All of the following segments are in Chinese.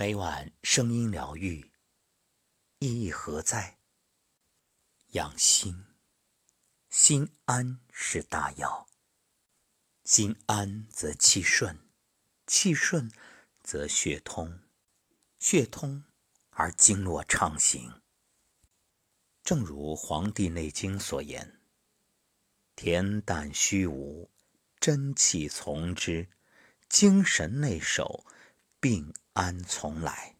每晚声音疗愈，意义何在？养心，心安是大药。心安则气顺，气顺则血通，血通而经络畅行。正如《黄帝内经》所言：“恬淡虚无，真气从之；精神内守，病安从来。”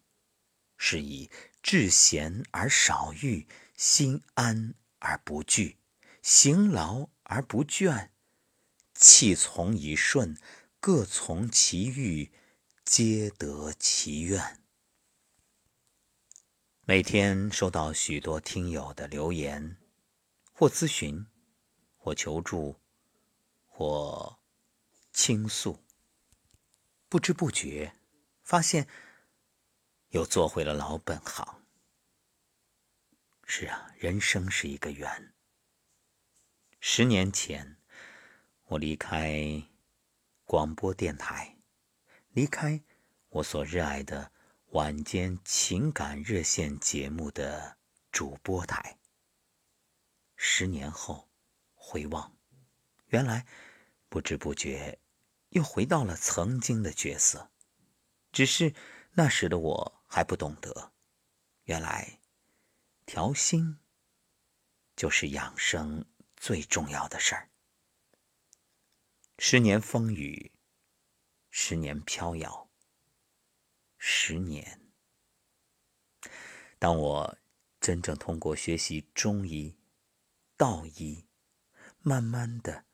是以志闲而少欲，心安而不惧，行劳而不倦。气从以顺，各从其欲，皆得其愿。每天收到许多听友的留言，或咨询，或求助，或倾诉，不知不觉，发现又做回了老本行。是啊，人生是一个圆。十年前。我离开广播电台，离开我所热爱的晚间情感热线节目的主播台。十年后回望，原来不知不觉又回到了曾经的角色，只是那时的我还不懂得，原来调心就是养生最重要的事儿。十年风雨，十年飘摇，十年。当我真正通过学习中医、道医，慢慢的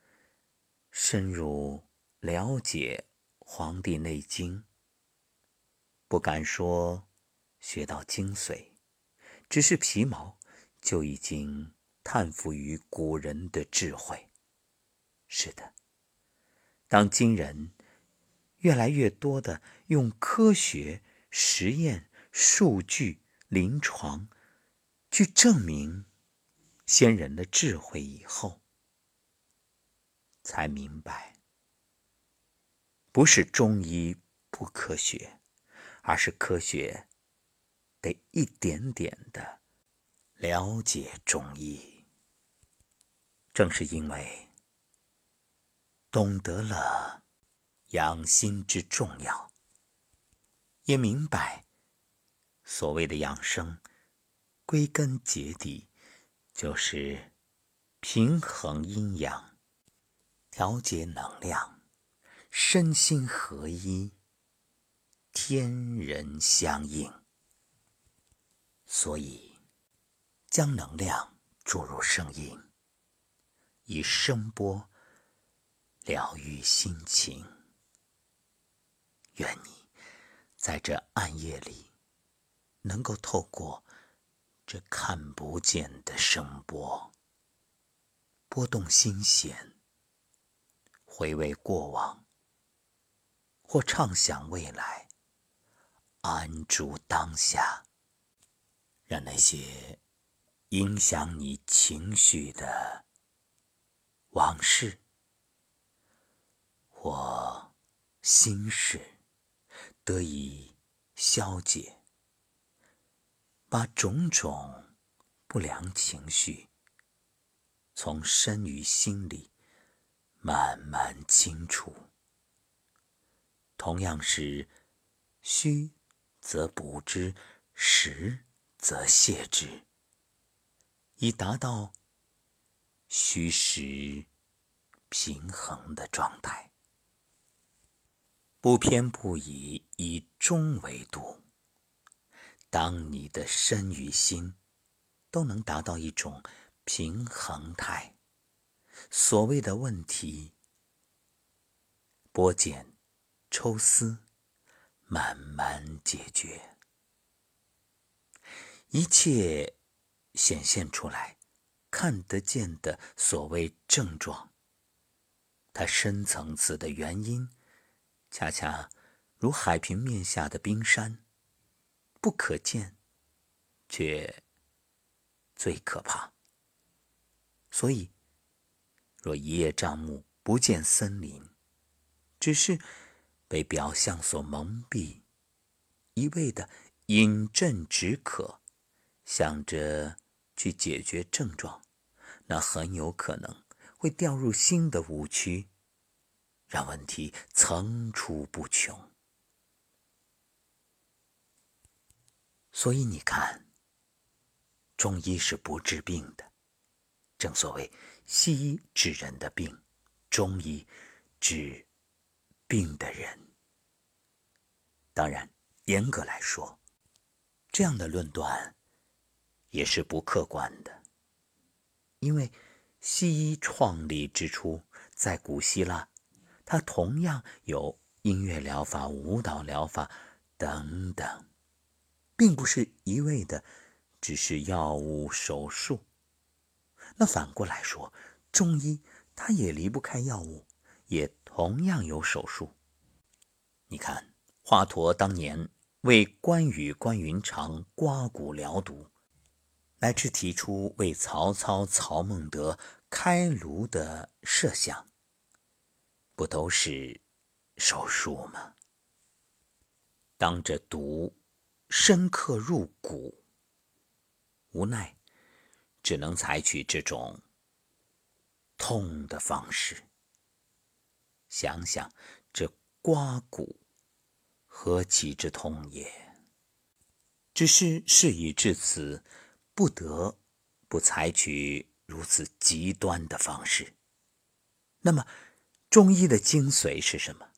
深入了解《黄帝内经》，不敢说学到精髓，只是皮毛就已经叹服于古人的智慧。是的。当今人越来越多的用科学、实验、数据、临床去证明先人的智慧以后，才明白，不是中医不科学，而是科学得一点点的了解中医。正是因为。懂得了养心之重要，也明白所谓的养生，归根结底就是平衡阴阳、调节能量、身心合一、天人相应。所以，将能量注入声音，以声波。疗愈心情，愿你在这暗夜里，能够透过这看不见的声波，拨动心弦，回味过往，或畅想未来，安住当下，让那些影响你情绪的往事。我心事得以消解，把种种不良情绪从身与心里慢慢清除。同样是虚则补之，实则泻之，以达到虚实平衡的状态。不偏不倚，以中为度。当你的身与心都能达到一种平衡态，所谓的问题剥茧、抽丝，慢慢解决，一切显现出来、看得见的所谓症状，它深层次的原因。恰恰如海平面下的冰山，不可见，却最可怕。所以，若一叶障目，不见森林，只是被表象所蒙蔽，一味的饮鸩止渴，想着去解决症状，那很有可能会掉入新的误区，让问题层出不穷。所以你看，中医是不治病的。正所谓，西医治人的病，中医治病的人。当然，严格来说，这样的论断也是不客观的，因为西医创立之初，在古希腊，它同样有音乐疗法、舞蹈疗法等等，并不是一味的只是药物、手术。那反过来说，中医它也离不开药物，也同样有手术。你看，华佗当年为关羽、关云长刮骨疗毒，乃至提出为曹操、曹孟德开颅的设想，不都是手术吗？当这毒深刻入骨，无奈。只能采取这种痛的方式。想想这刮骨，何其之痛也！只是事已至此，不得不采取如此极端的方式。那么，中医的精髓是什么？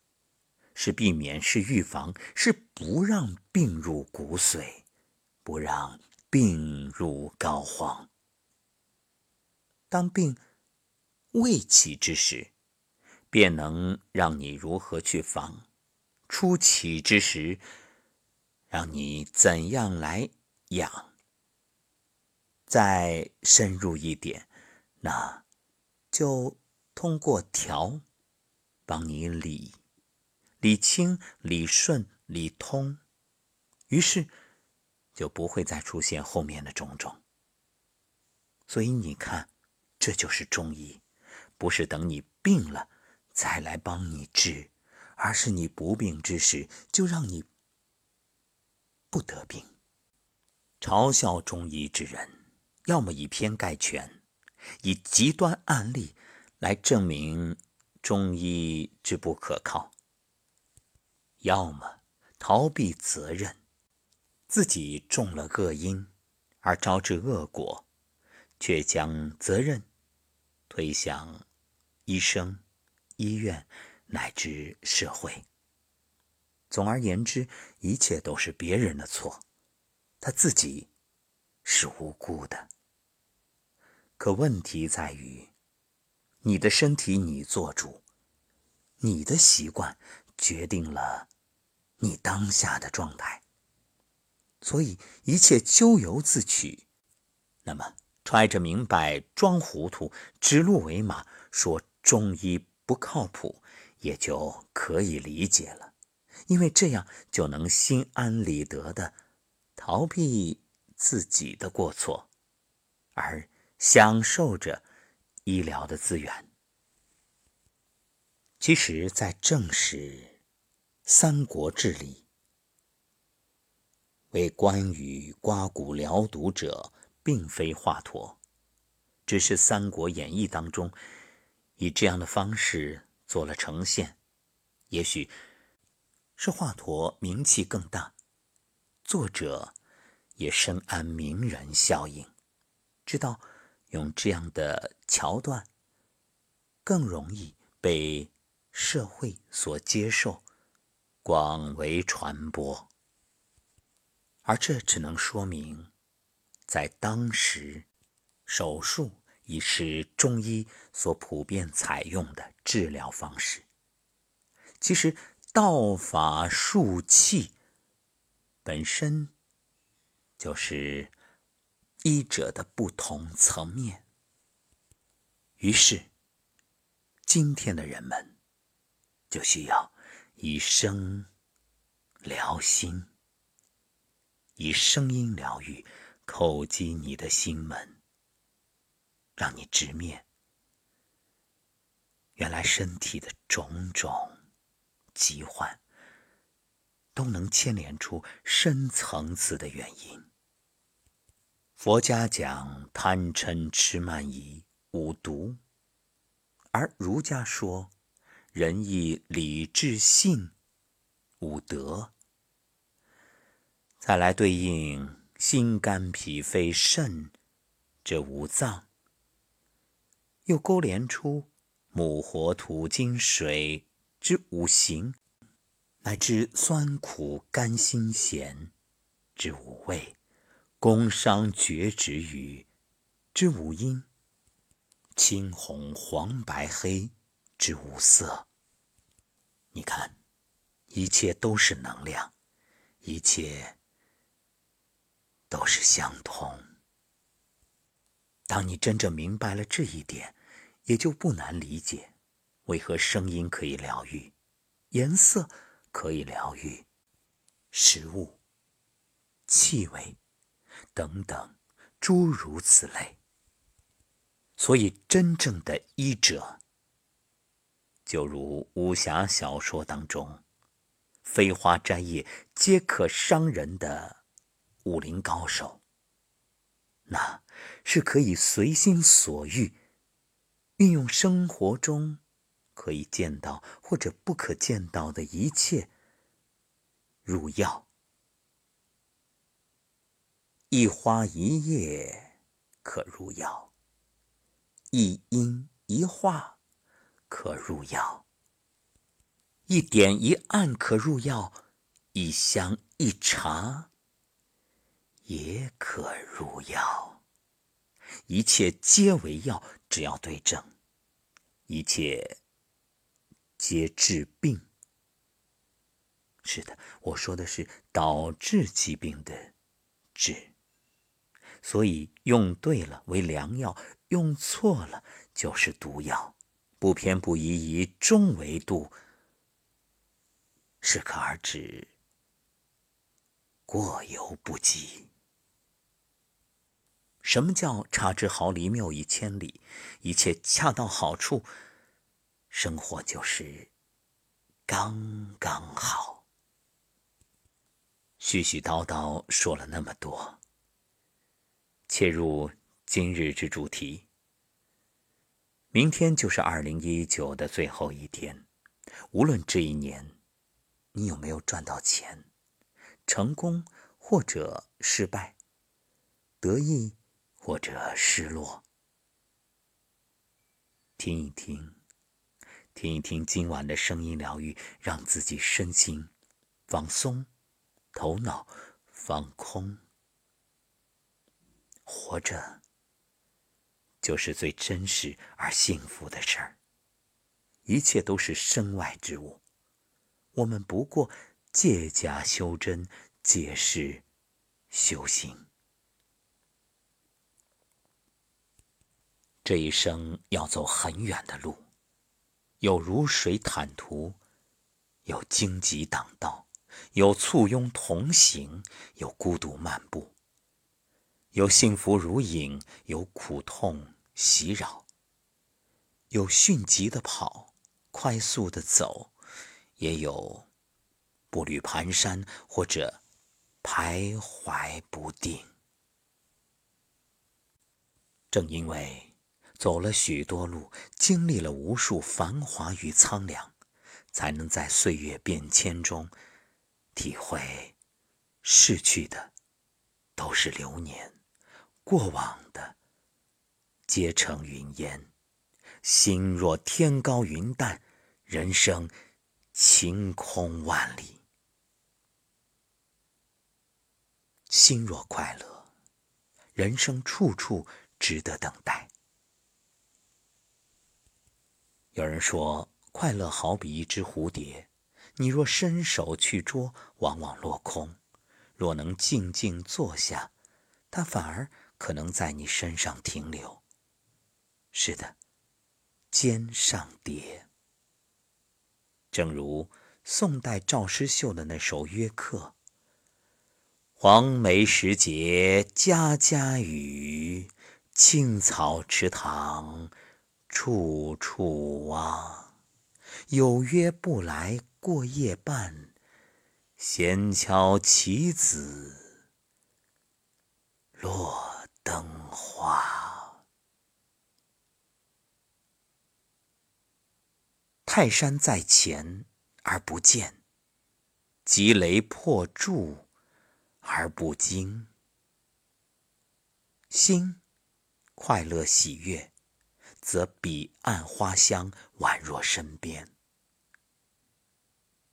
是避免，是预防，是不让病入骨髓，不让病入膏肓。当病未起之时，便能让你如何去防；初起之时，让你怎样来养。再深入一点，那就通过调，帮你理、理清、理顺、理通，于是就不会再出现后面的种种。所以你看。这就是中医，不是等你病了再来帮你治，而是你不病之时就让你不得病。嘲笑中医之人，要么以偏概全，以极端案例来证明中医之不可靠；要么逃避责任，自己中了恶因而招致恶果，却将责任。推向医生、医院乃至社会。总而言之，一切都是别人的错，他自己是无辜的。可问题在于，你的身体你做主，你的习惯决定了你当下的状态，所以一切咎由自取。那么。揣着明白装糊涂，指鹿为马，说中医不靠谱，也就可以理解了。因为这样就能心安理得的逃避自己的过错，而享受着医疗的资源。其实，在正史《三国志》里，为关羽刮骨疗毒者。并非华佗，只是《三国演义》当中以这样的方式做了呈现。也许是华佗名气更大，作者也深谙名人效应，知道用这样的桥段更容易被社会所接受，广为传播。而这只能说明。在当时，手术已是中医所普遍采用的治疗方式。其实，道法术器本身就是医者的不同层面。于是，今天的人们就需要以声疗心，以声音疗愈。叩击你的心门，让你直面原来身体的种种疾患，都能牵连出深层次的原因。佛家讲贪嗔痴慢疑五毒，而儒家说仁义礼智信五德。再来对应心肝脾肺肾这五脏，又勾连出木火土金水之五行，乃至酸苦甘辛咸之五味。宫商角徵羽之五音，青红黄白黑之五色。你看，一切都是能量，一切都是相通。当你真正明白了这一点，也就不难理解，为何声音可以疗愈，颜色可以疗愈，食物、气味。等等，诸如此类。所以，真正的医者，就如武侠小说当中，飞花摘叶皆可伤人的武林高手，那是可以随心所欲，运用生活中可以见到或者不可见到的一切入药。一花一叶可入药，一音一画可入药，一点一暗可入药，一香一茶也可入药。一切皆为药，只要对症；一切皆治病。是的，我说的是导致疾病的治。所以用对了为良药，用错了就是毒药。不偏不倚，以中为度，适可而止，过犹不及。什么叫差之毫厘，谬以千里？一切恰到好处，生活就是刚刚好。絮絮叨叨说了那么多。切入今日之主题。明天就是二零一九的最后一天，无论这一年你有没有赚到钱，成功或者失败，得意或者失落，听一听，听一听今晚的声音疗愈，让自己身心放松，头脑放空。活着，就是最真实而幸福的事儿。一切都是身外之物，我们不过借假修真，借势修行。这一生要走很远的路，有如水坦途，有荆棘挡道，有簇拥同行，有孤独漫步。有幸福如影，有苦痛袭扰；有迅疾的跑，快速的走，也有步履蹒跚或者徘徊不定。正因为走了许多路，经历了无数繁华与苍凉，才能在岁月变迁中体会，逝去的都是流年。过往的皆成云烟，心若天高云淡，人生晴空万里。心若快乐，人生处处值得等待。有人说，快乐好比一只蝴蝶，你若伸手去捉，往往落空；若能静静坐下，它反而。可能在你身上停留。是的，肩上蝶。正如宋代赵师秀的那首《约客》：“黄梅时节家家雨，青草池塘处处蛙。有约不来过夜半，闲敲棋子落灯花。泰山在前而不见，急雷破柱而不惊。心快乐喜悦，则彼岸花香宛若身边。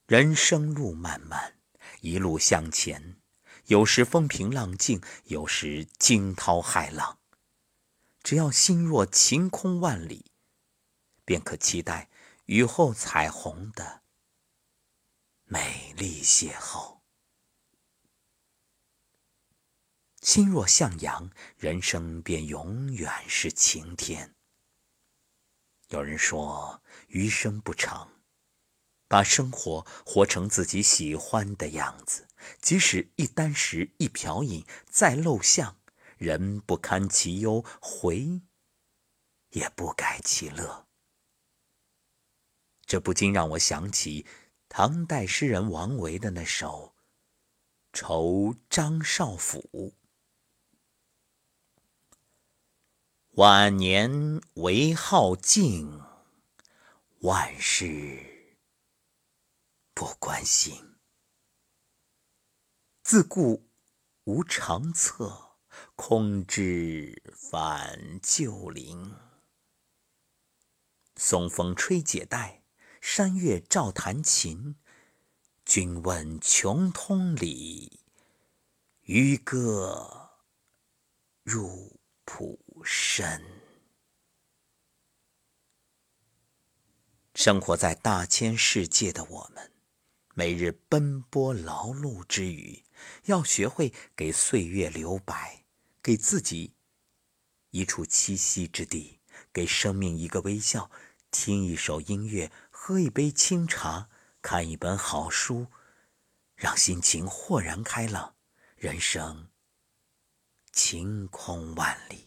人生路漫漫。一路向前，有时风平浪静，有时惊涛骇浪。只要心若晴空万里，便可期待雨后彩虹的美丽邂逅。心若向阳，人生便永远是晴天。有人说，余生不长。把生活活成自己喜欢的样子，即使一箪食、一瓢饮，再陋巷，人不堪其忧，回也不改其乐。这不禁让我想起唐代诗人王维的那首《酬张少府》：“晚年唯好静，万事。”不关心，自顾无长策，空知返旧林。松风吹解带，山月照弹琴。君问穷通理，渔歌入浦深。生活在大千世界的我们。每日奔波劳碌之余，要学会给岁月留白，给自己一处栖息之地，给生命一个微笑，听一首音乐，喝一杯清茶，看一本好书，让心情豁然开朗，人生晴空万里。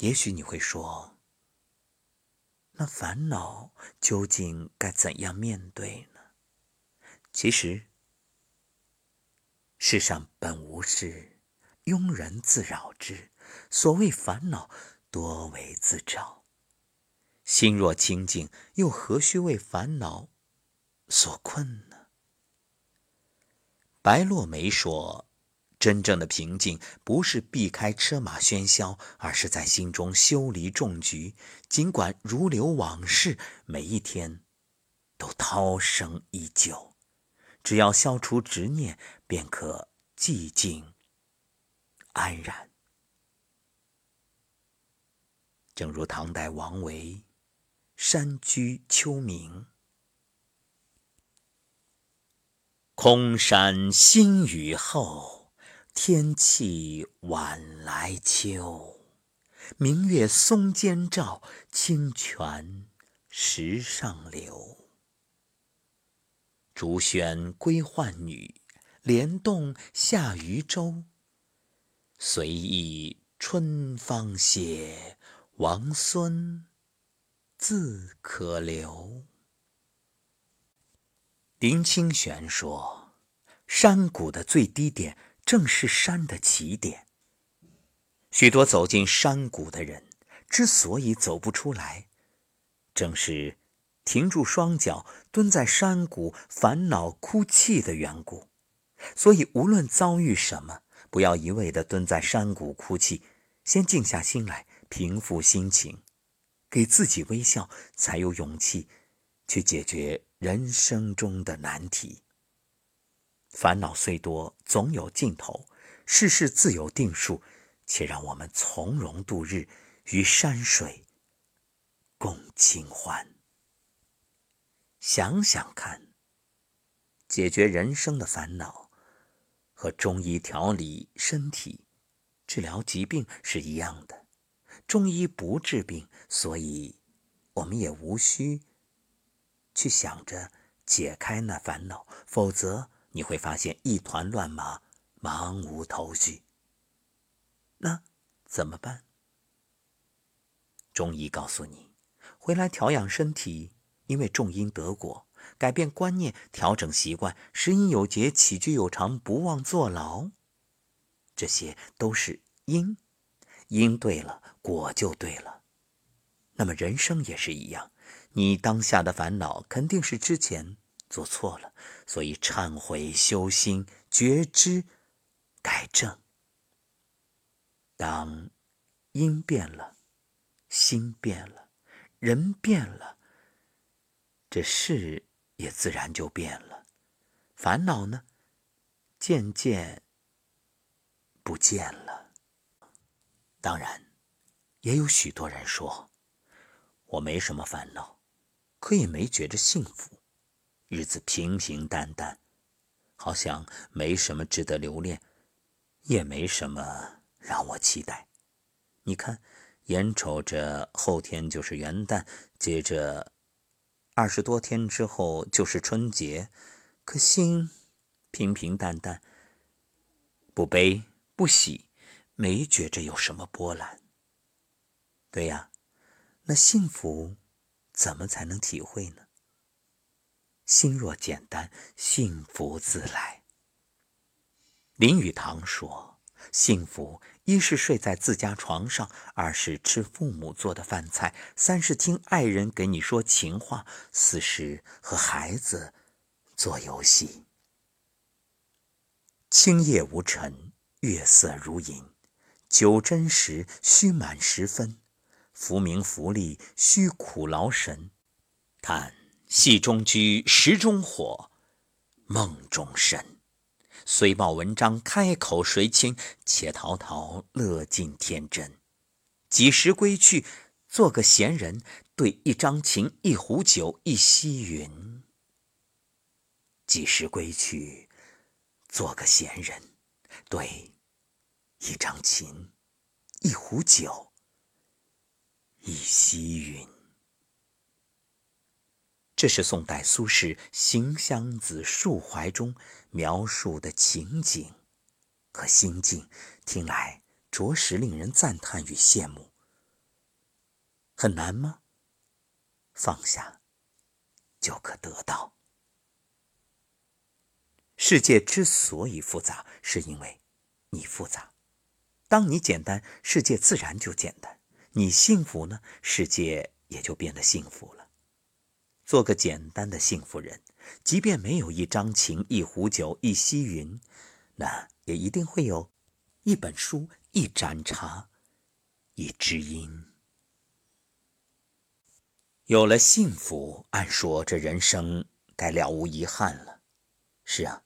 也许你会说。那烦恼究竟该怎样面对呢？其实，世上本无事，庸人自扰之。所谓烦恼，多为自找。心若清净，又何须为烦恼所困呢？白落梅说。真正的平静，不是避开车马喧嚣，而是在心中修篱种菊。尽管如流往事，每一天都涛声依旧。只要消除执念，便可寂静安然。正如唐代王维《山居秋暝》：“空山新雨后。”天气晚来秋，明月松间照，清泉石上流。竹喧归浣女，莲动下渔舟。随意春芳歇，王孙自可留。林清玄说：“山谷的最低点。”正是山的起点。许多走进山谷的人，之所以走不出来，正是停住双脚，蹲在山谷烦恼哭泣的缘故。所以，无论遭遇什么，不要一味的蹲在山谷哭泣，先静下心来，平复心情，给自己微笑，才有勇气去解决人生中的难题。烦恼虽多，总有尽头；世事自有定数，且让我们从容度日，与山水共清欢。想想看，解决人生的烦恼，和中医调理身体、治疗疾病是一样的。中医不治病，所以我们也无需去想着解开那烦恼，否则。你会发现一团乱麻，茫无头绪。那怎么办？中医告诉你，回来调养身体，因为种因得果，改变观念，调整习惯，食饮有节，起居有常，不忘坐牢，这些都是因。因对了，果就对了。那么人生也是一样，你当下的烦恼肯定是之前做错了，所以忏悔、修心、觉知、改正。当因变了，心变了，人变了，这事也自然就变了。烦恼呢，渐渐不见了。当然，也有许多人说，我没什么烦恼，可也没觉着幸福，日子平平淡淡，好像没什么值得留恋，也没什么让我期待。你看，眼瞅着后天就是元旦，接着二十多天之后就是春节，可心平平淡淡，不悲不喜。没觉着有什么波澜。对呀，那幸福怎么才能体会呢？心若简单，幸福自来。林语堂说：“幸福一是睡在自家床上，二是吃父母做的饭菜，三是听爱人给你说情话，四是和孩子做游戏。清夜无尘，月色如银。”酒斟时须满十分，浮名浮利须苦劳神。叹戏中居，石中火，梦中神。虽报文章开口谁亲？且陶陶乐尽天真。几时归去，做个闲人，对一张琴，一壶酒，一溪云。几时归去，做个闲人，对。一张琴，一壶酒，一溪云。这是宋代苏轼《行香子·述怀》中描述的情景和心境，听来着实令人赞叹与羡慕。很难吗？放下，就可得到。世界之所以复杂，是因为你复杂。当你简单，世界自然就简单；你幸福呢，世界也就变得幸福了。做个简单的幸福人，即便没有一张琴、一壶酒、一溪云，那也一定会有一本书、一盏茶、一知音。有了幸福，按说这人生该了无遗憾了。是啊，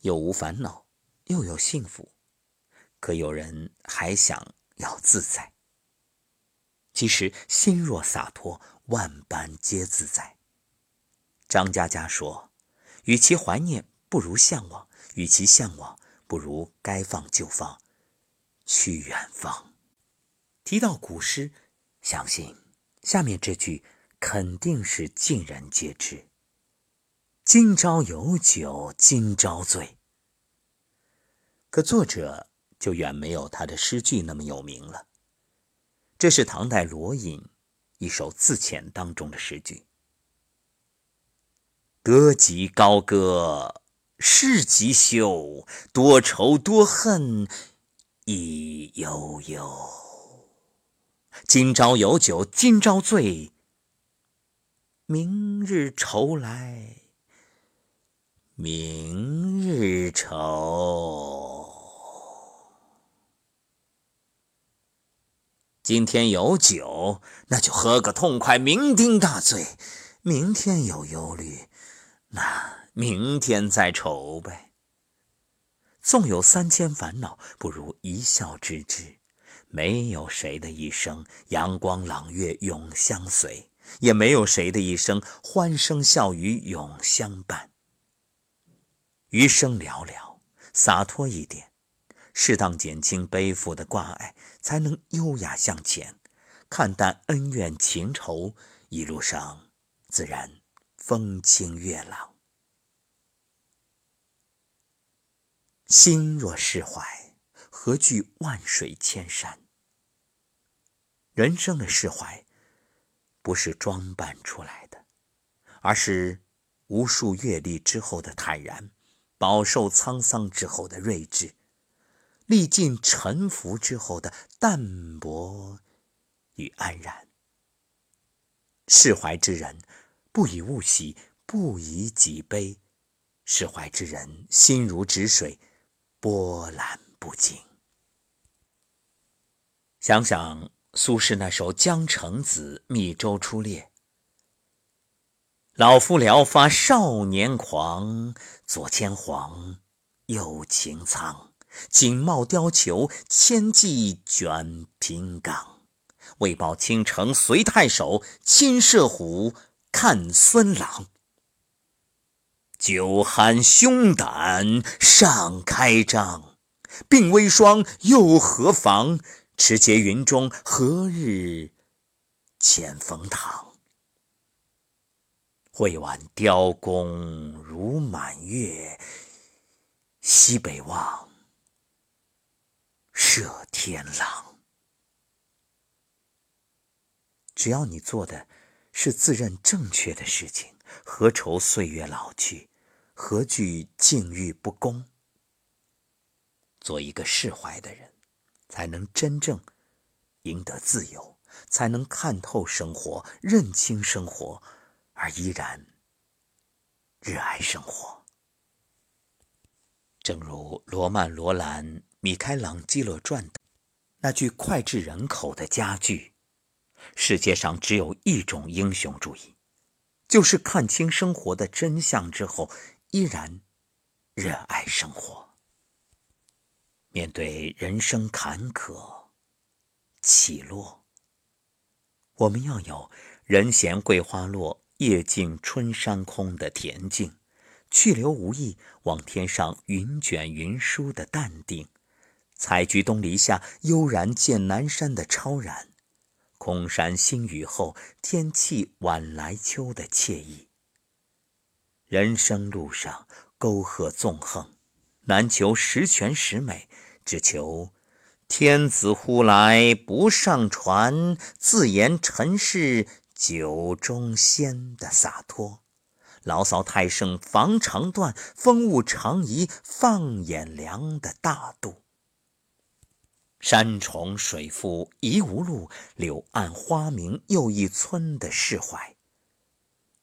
又无烦恼，又有幸福。可有人还想要自在。其实心若洒脱，万般皆自在。张嘉佳说：“与其怀念，不如向往；与其向往，不如该放就放，去远方。”提到古诗，相信下面这句肯定是尽人皆知：“今朝有酒今朝醉。”可作者。就远没有他的诗句那么有名了。这是唐代罗隐一首自遣当中的诗句：“歌即高歌，事即休，多愁多恨亦悠悠。今朝有酒今朝醉，明日愁来明日愁。”今天有酒，那就喝个痛快，酩酊大醉；明天有忧虑，那明天再愁呗。纵有三千烦恼，不如一笑置之。没有谁的一生阳光朗月永相随，也没有谁的一生欢声笑语永相伴。余生寥寥，洒脱一点。适当减轻背负的挂碍，才能优雅向前，看淡恩怨情仇，一路上自然风清月朗。心若释怀，何惧万水千山？人生的释怀，不是装扮出来的，而是无数阅历之后的坦然，饱受沧桑之后的睿智，历尽沉浮之后的淡泊与安然。释怀之人，不以物喜，不以己悲。释怀之人，心如止水，波澜不惊。想想苏轼那首《江城子·密州出猎》：“老夫聊发少年狂，左牵黄，右擎苍。锦帽貂裘，千骑卷平冈。为报倾城随太守，亲射虎，看孙郎。酒酣胸胆尚开张，鬓微霜又何妨？”持节云中，何日遣冯唐？会挽雕弓如满月，西北望，射天狼。只要你做的是自认正确的事情，何愁岁月老去？何惧境遇不公？做一个释怀的人。才能真正赢得自由，才能看透生活、认清生活，而依然热爱生活。正如罗曼·罗兰、米开朗基罗传的那句脍炙人口的佳句：“世界上只有一种英雄主义，就是看清生活的真相之后，依然热爱生活。”面对人生坎坷起落，我们要有“人闲桂花落，夜静春山空”的恬静，去留无意，望天上云卷云舒的淡定，采菊东篱下，悠然见南山的超然，空山新雨后，天气晚来秋的惬意。人生路上沟壑纵横，难求十全十美。只求天子呼来不上船，自言尘世酒中仙的洒脱。牢骚太盛防肠断，风物长宜放眼量的大度。山重水复疑无路，柳暗花明又一村的释怀。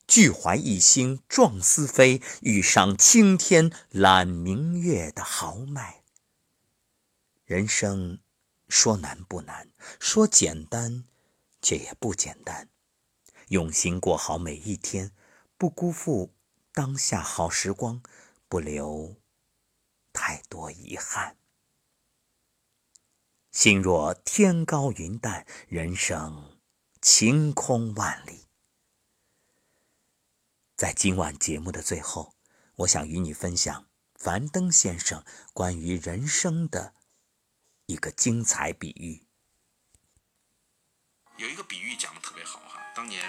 俱怀一心壮思飞，欲上青天揽明月的豪迈。人生说难不难，说简单却也不简单。用心过好每一天，不辜负当下好时光，不留太多遗憾。心若天高云淡，人生晴空万里。在今晚节目的最后，我想与你分享樊登先生关于人生的。一个精彩比喻，有一个比喻讲的特别好哈。当年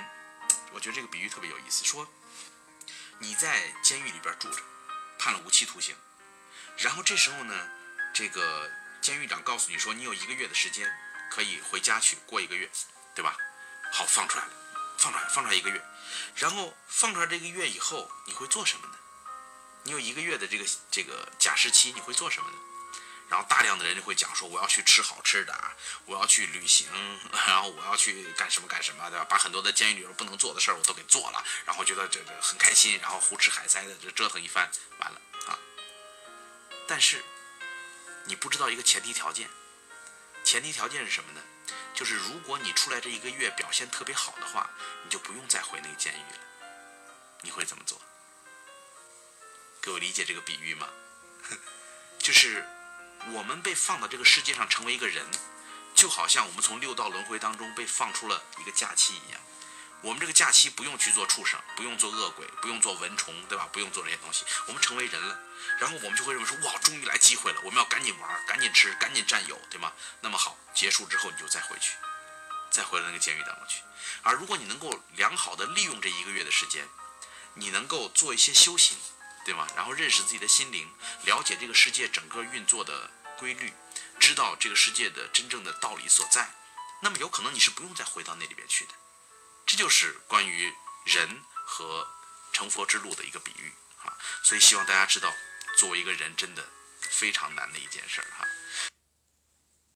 我觉得这个比喻特别有意思，说你在监狱里边住着，判了无期徒刑，然后这时候呢，这个监狱长告诉你说，你有一个月的时间可以回家去过一个月，对吧？好，放出来了，放出来，放出来一个月，然后放出来这个月以后，你会做什么呢？你有一个月的这个这个假释期，你会做什么呢？然后大量的人就会讲说，我要去吃好吃的啊，我要去旅行，然后我要去干什么干什么，对吧？把很多的监狱里边不能做的事儿我都给做了，然后觉得这个很开心，然后胡吃海塞的这折腾一番，完了啊。但是你不知道一个前提条件，前提条件是什么呢？就是如果你出来这一个月表现特别好的话，你就不用再回那个监狱了。你会怎么做？各位理解这个比喻吗？就是。我们被放到这个世界上成为一个人，就好像我们从六道轮回当中被放出了一个假期一样。我们这个假期不用去做畜生，不用做恶鬼，不用做蚊虫，对吧？不用做这些东西，我们成为人了。然后我们就会认为说：哇，终于来机会了，我们要赶紧玩，赶紧吃，赶紧占有，对吗？那么好，结束之后你就再回去，再回到那个监狱当中去。而如果你能够良好的利用这一个月的时间，你能够做一些修行。对吗？然后认识自己的心灵，了解这个世界整个运作的规律，知道这个世界的真正的道理所在，那么有可能你是不用再回到那里边去的。这就是关于人和成佛之路的一个比喻啊。所以希望大家知道，作为一个人真的非常难的一件事儿哈。